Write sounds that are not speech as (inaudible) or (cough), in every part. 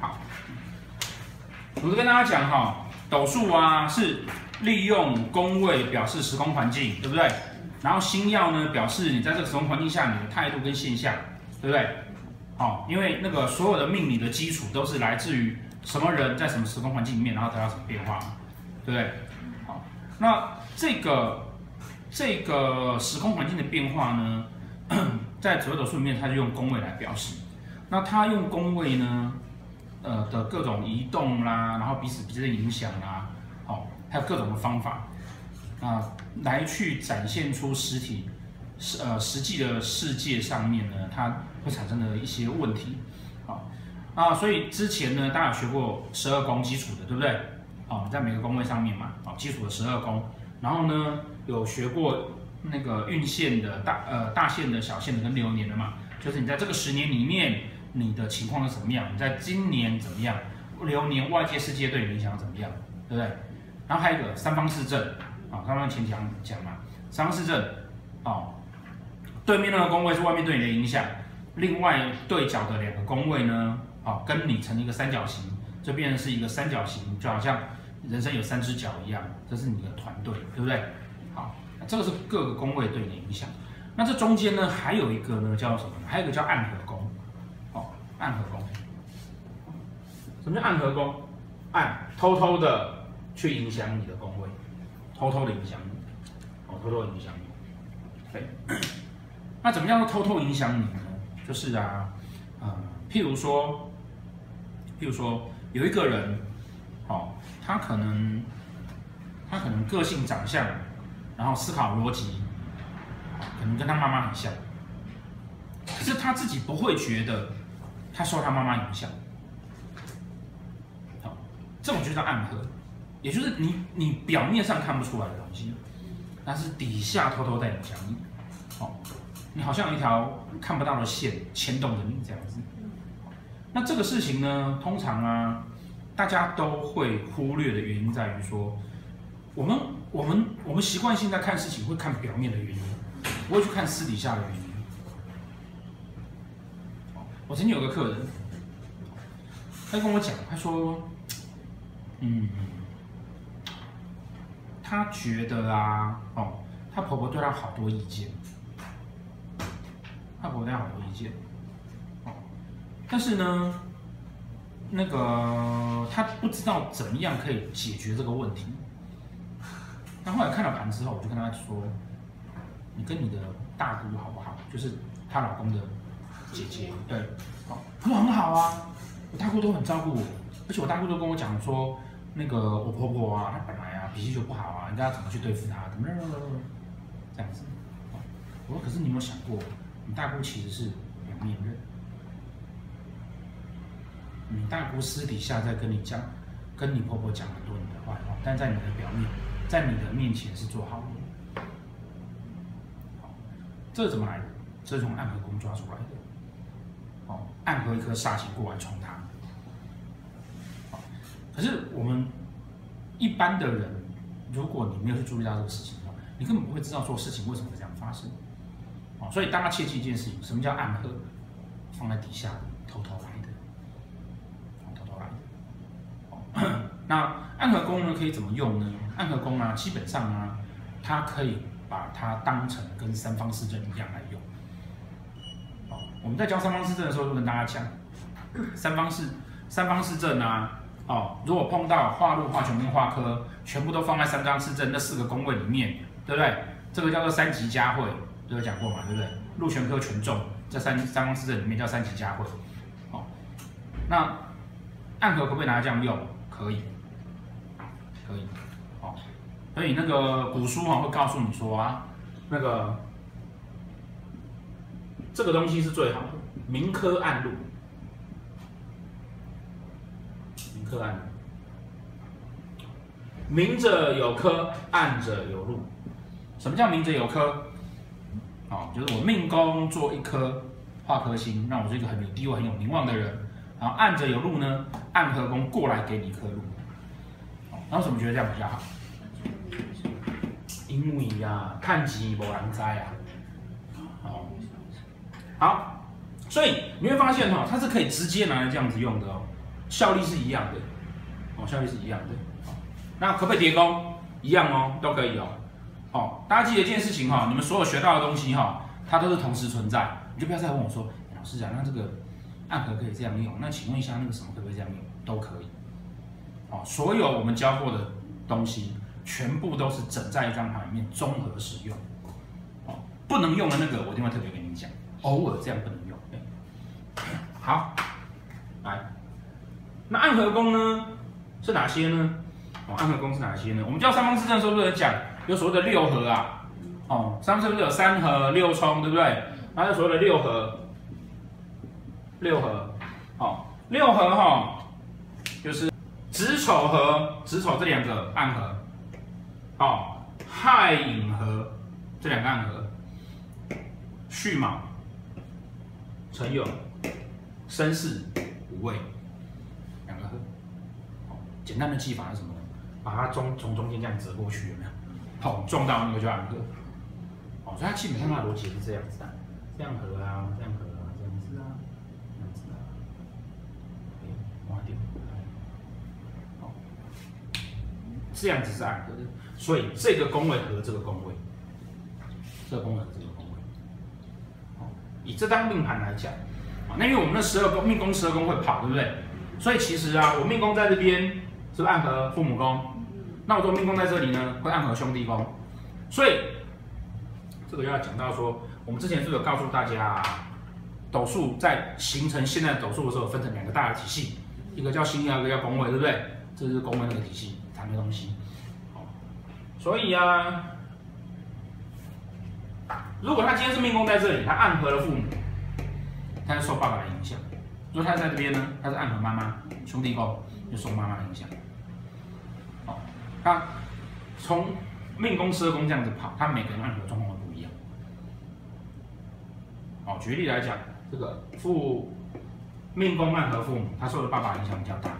好 (coughs) 我就跟大家讲哈，斗数啊是利用宫位表示时空环境，对不对？然后星曜呢表示你在这个时空环境下你的态度跟现象，对不对？好，因为那个所有的命理的基础都是来自于什么人在什么时空环境里面，然后得到什么变化，对不对？好，那这个这个时空环境的变化呢，(coughs) 在紫微斗数里面，它就用宫位来表示。那他用宫位呢，呃的各种移动啦，然后彼此之间的影响啦，好，还有各种的方法啊，来去展现出实体。实呃实际的世界上面呢，它会产生的一些问题，好啊，所以之前呢，大家有学过十二宫基础的，对不对？好，在每个宫位上面嘛，好，基础的十二宫，然后呢，有学过那个运线的大呃大线的小线的跟流年的嘛，就是你在这个十年里面，你的情况是怎么样？你在今年怎么样？流年外界世界对你影响怎么样？对不对？然后还有一个三方四正，啊，刚刚前讲讲嘛，三方四正，哦。对面那个宫位是外面对你的影响，另外对角的两个宫位呢，啊，跟你成一个三角形，这边是一个三角形，就好像人生有三只脚一样，这是你的团队，对不对？好，这个是各个宫位对你的影响。那这中间呢，还有一个呢，叫什么？还有一个叫暗合宫，暗合宫。什么叫暗合宫？暗，偷偷的去影响你的宫位，偷偷的影响你，哦，偷偷影响你，对。那怎么样偷偷影响你呢？就是啊，呃，譬如说，譬如说，有一个人，哦，他可能，他可能个性、长相，然后思考逻辑，可能跟他妈妈很像，可是他自己不会觉得他受他妈妈影响，好，这种就叫暗合，也就是你你表面上看不出来的东西，但是底下偷偷在影响你，好。你好像有一条看不到的线牵动着你这样子，那这个事情呢，通常啊，大家都会忽略的原因在于说，我们我们我们习惯性在看事情会看表面的原因，不会去看私底下的原因。我曾经有个客人，他跟我讲，他说，嗯，他觉得啊，哦，他婆婆对他好多意见。他婆婆对他好多意见，哦，但是呢，那个他不知道怎么样可以解决这个问题。他后来看了盘之后，我就跟他说：“你跟你的大姑好不好？就是她老公的姐姐，对，哦，他说很好啊，我大姑都很照顾我，而且我大姑都跟我讲说，那个我婆婆啊，她本来啊脾气就不好啊，应该要怎么去对付她，怎么怎么怎么这样子。我说，可是你有没有想过？”你大姑其实是两面人，你大姑私底下在跟你讲，跟你婆婆讲很多你的坏话，但在你的表面，在你的面前是做好人。这怎么来的？这是从暗河宫抓出来的。哦，暗合一颗煞星过来冲它。可是我们一般的人，如果你没有去注意到这个事情的话，你根本不会知道做事情为什么会这样发生。哦所以大家切记一件事情：什么叫暗合？放在底下，偷偷来的，偷偷来的。(clears throat) 那暗合宫呢？可以怎么用呢？暗合宫啊，基本上啊，它可以把它当成跟三方四正一样来用。我们在教三方四正的时候，就跟大家讲，三方四三方四正啊，哦，如果碰到化禄、化权跟化科，全部都放在三方四正那四个宫位里面，对不对？这个叫做三级佳会。都有讲过嘛，对不对？禄权科权重，这三三方四正里面叫三级佳会。哦，那暗合可不可以拿来这样用？可以，可以。哦，所以那个古书啊会告诉你说啊，那个这个东西是最好的，明科暗路，明科暗路，明者有科，暗者有路。什么叫明者有科？哦，就是我命宫做一颗化科星，让我是一个很有地位、很有名望的人。然后暗者有路呢，暗合宫过来给你一颗禄。哦，那为什么觉得这样比较好？因为啊，看吉无人知啊。好，所以你会发现哈，它是可以直接拿来这样子用的哦，效力是一样的。哦，效率是一样的。那可不可以叠宫？一样哦，都可以哦。哦，大家记得一件事情哈，你们所有学到的东西哈，它都是同时存在，你就不要再问我说，老师讲那这个暗盒可以这样用，那请问一下那个什么可不可以这样用？都可以。哦，所有我们教过的东西，全部都是整在一张牌里面综合使用。哦，不能用的那个，我一定会特别给你，偶尔这样不能用。好，来，那暗合宫呢是哪些呢？哦，暗合宫是哪些呢？我们教三方四正的时候，不是讲有所谓的六合啊？哦，三方四正不是有三合六冲，对不对？那有所谓的六合，六合，哦，六合哈、哦，就是子丑合，子丑这两个暗合，哦，亥寅合这两个暗合，戌卯辰酉申巳午未两个合，简单的记法是什么呢？把它中从中间这样折过去，有没有？好，撞到那个就暗合。哦，所以它基本上它的逻辑是这样子的，这样合啊，这样合啊，这样子啊，这样子啊。哎，挖掉。好，这样子是暗合的，所以这个宫位和这个宫位，这个宫位和这个宫位。以这张命盘来讲，啊，那因为我们的十二宫命宫十二宫会跑，对不对？所以其实啊，我命宫在这边是不是暗合父母宫？那我说命宫在这里呢，会暗合兄弟宫，所以这个要讲到说，我们之前是有告诉大家啊，斗数在形成现在斗数的时候，分成两个大的体系，一个叫星曜，一个叫宫位，对不对？这是宫位那个体系谈的东西。所以啊，如果他今天是命宫在这里，他暗合了父母，他是受爸爸的影响；如果他在这边呢，他是暗合妈妈，兄弟宫就受妈妈的影响。他从命宫十二宫这样子跑，他每个人暗合状况会不一样。哦，举例来讲，这个父命宫暗合父母，他受的爸爸影响比较大。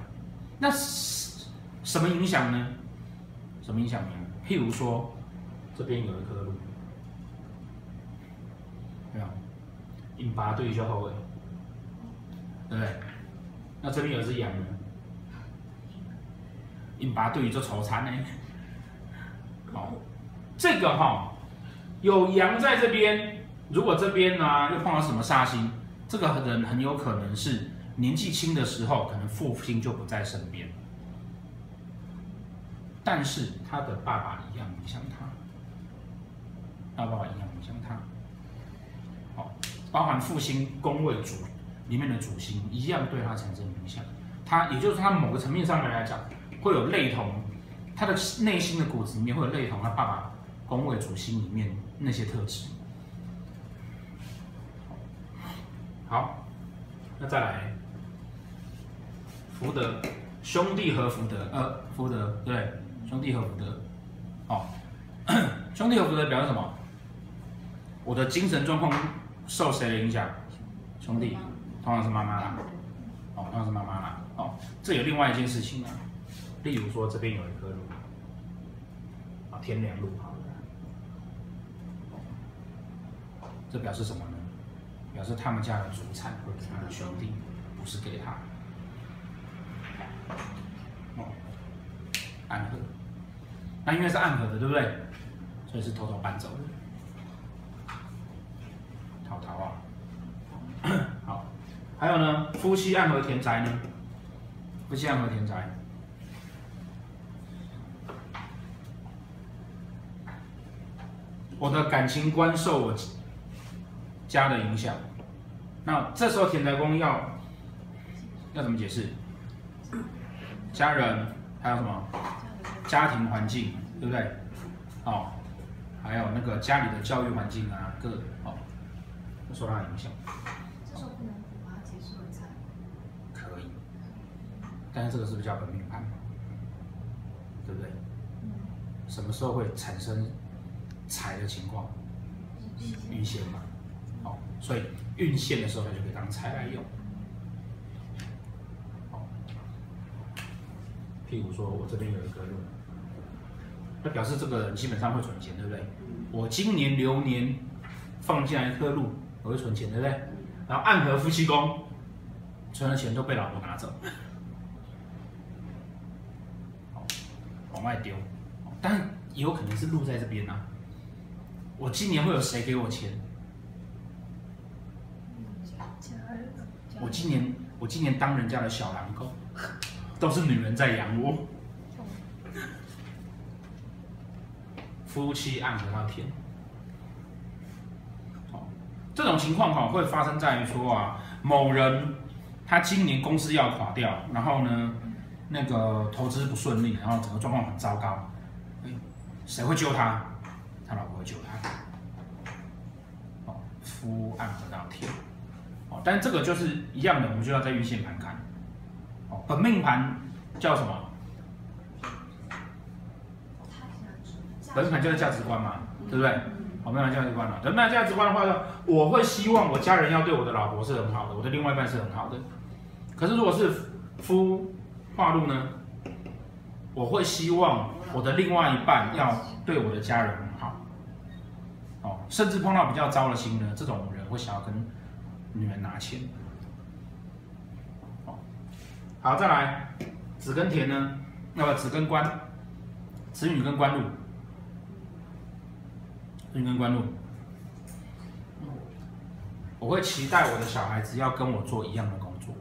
那什么影响呢？什么影响呢？譬如说，这边有一颗禄，没有？引拔对于就后卫，对不对？那这边有只羊呢？引拔对于做愁残呢，好，这个哈、哦、有羊在这边，如果这边呢、又碰到什么煞星，这个人很有可能是年纪轻的时候，可能父亲就不在身边，但是他的爸爸一样影响他，他爸爸一样影响他，好，包含父亲宫位主里面的主星一样对他产生影响，他也就是他某个层面上面来讲。会有类同，他的内心的骨子里面会有类同他爸爸宫位主星里面那些特质。好，那再来福德，兄弟和福德，呃，福德对，兄弟和福德，哦，(coughs) 兄弟和福德表示什么？我的精神状况受谁的影响？兄弟，通常是妈妈啦，哦，通常是妈妈啦，哦，这有另外一件事情啊。例如说，这边有一棵路，啊，天梁路，好了，这表示什么呢？表示他们家的主产或者他的兄弟，不是给他。哦，暗合，那因为是暗合的，对不对？所以是偷偷搬走的，淘淘啊。好，还有呢，夫妻暗合田宅呢？夫妻暗合田宅。我的感情观受我家的影响，那这时候田宅宫要要怎么解释？家人还有什么？家庭环境，对不对？哦，还有那个家里的教育环境啊，各哦，受到影响。这时候不能把它解释为财。可以，但是这个是不是叫本命盘？对不对？什么时候会产生？财的情况，运线嘛，好，所以运线的时候，它就可以当财来用。好，譬如说我这边有一个路，那表示这个人基本上会存钱，对不对？我今年流年放进来一颗路，我会存钱，对不对？然后暗合夫妻宫，存的钱都被老婆拿走，外丢，但也有可能是路在这边呐、啊。我今年会有谁给我钱？我今年我今年当人家的小狼狗，都是女人在养我。夫妻暗合那天，这种情况哈会发生在于说啊，某人他今年公司要垮掉，然后呢，那个投资不顺利，然后整个状况很糟糕，谁会救他？他老婆会救他。哦，夫暗合到天，哦，但这个就是一样的，我们就要在运线盘看。哦，本命盘叫什么？本命盘就是价值观嘛，对不对？好，本命盘价值观了。本命盘价值观的话，我会希望我家人要对我的老婆是很好的，我的另外一半是很好的。可是如果是夫化禄呢，我会希望我的另外一半要对我的家人很好。哦，甚至碰到比较糟的心呢，这种人会想要跟女人拿钱。好，再来子跟田呢，那么子跟官，子女跟官禄。命跟官禄，我会期待我的小孩子要跟我做一样的工作，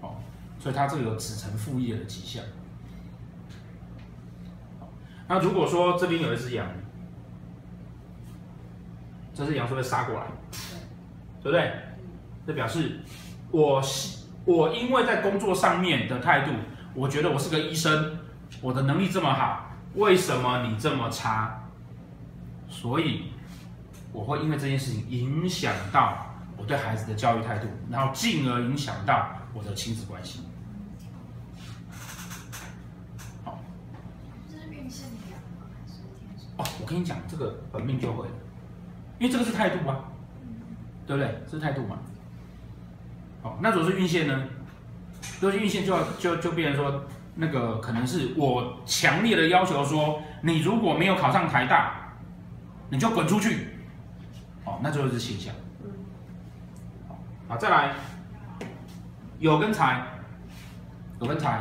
哦，所以他这个有子承父业的迹象。那如果说这边有一只羊，这只羊是不是杀过来，对不对？这表示我我因为在工作上面的态度，我觉得我是个医生，我的能力这么好。为什么你这么差？所以我会因为这件事情影响到我对孩子的教育态度，然后进而影响到我的亲子关系。好，这是运线的羊吗？还是天生？哦，我跟你讲，这个本命就会，因为这个是态度啊，对不对？这是态度嘛。好，那如果是运线呢？如果是运线就要就就变成说。那个可能是我强烈的要求说，你如果没有考上台大，你就滚出去。哦，那就是现象。好，再来，有跟财，有跟财，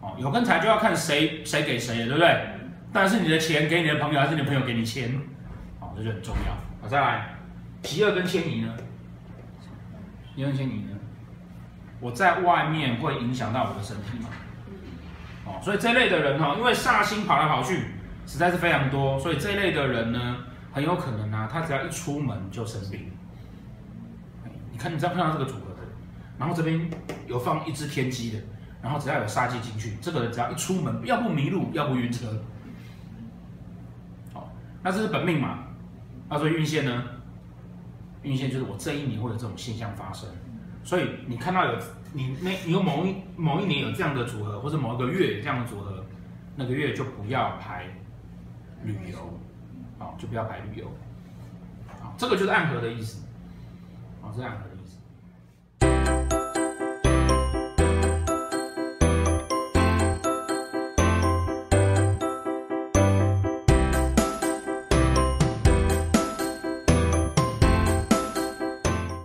哦，有跟财就要看谁谁给谁，对不对？但是你的钱给你的朋友，还是你的朋友给你钱？哦，这就很重要。好，再来，疾厄跟迁移呢？疾厄跟迁移呢？我在外面会影响到我的身体吗？哦所以这类的人哈，因为煞星跑来跑去，实在是非常多，所以这类的人呢，很有可能啊，他只要一出门就生病。你看，你只要看到这个组合，然后这边有放一只天机的，然后只要有杀气进去，这个人只要一出门，要不迷路，要不晕车。好，那这是本命嘛？那所以运线呢？运线就是我这一年会有这种现象发生，所以你看到有。你那，你有某一某一年有这样的组合，或者某一个月有这样的组合，那个月就不要排旅游，好，就不要排旅游，好，这个就是暗合的意思，好，这是暗合。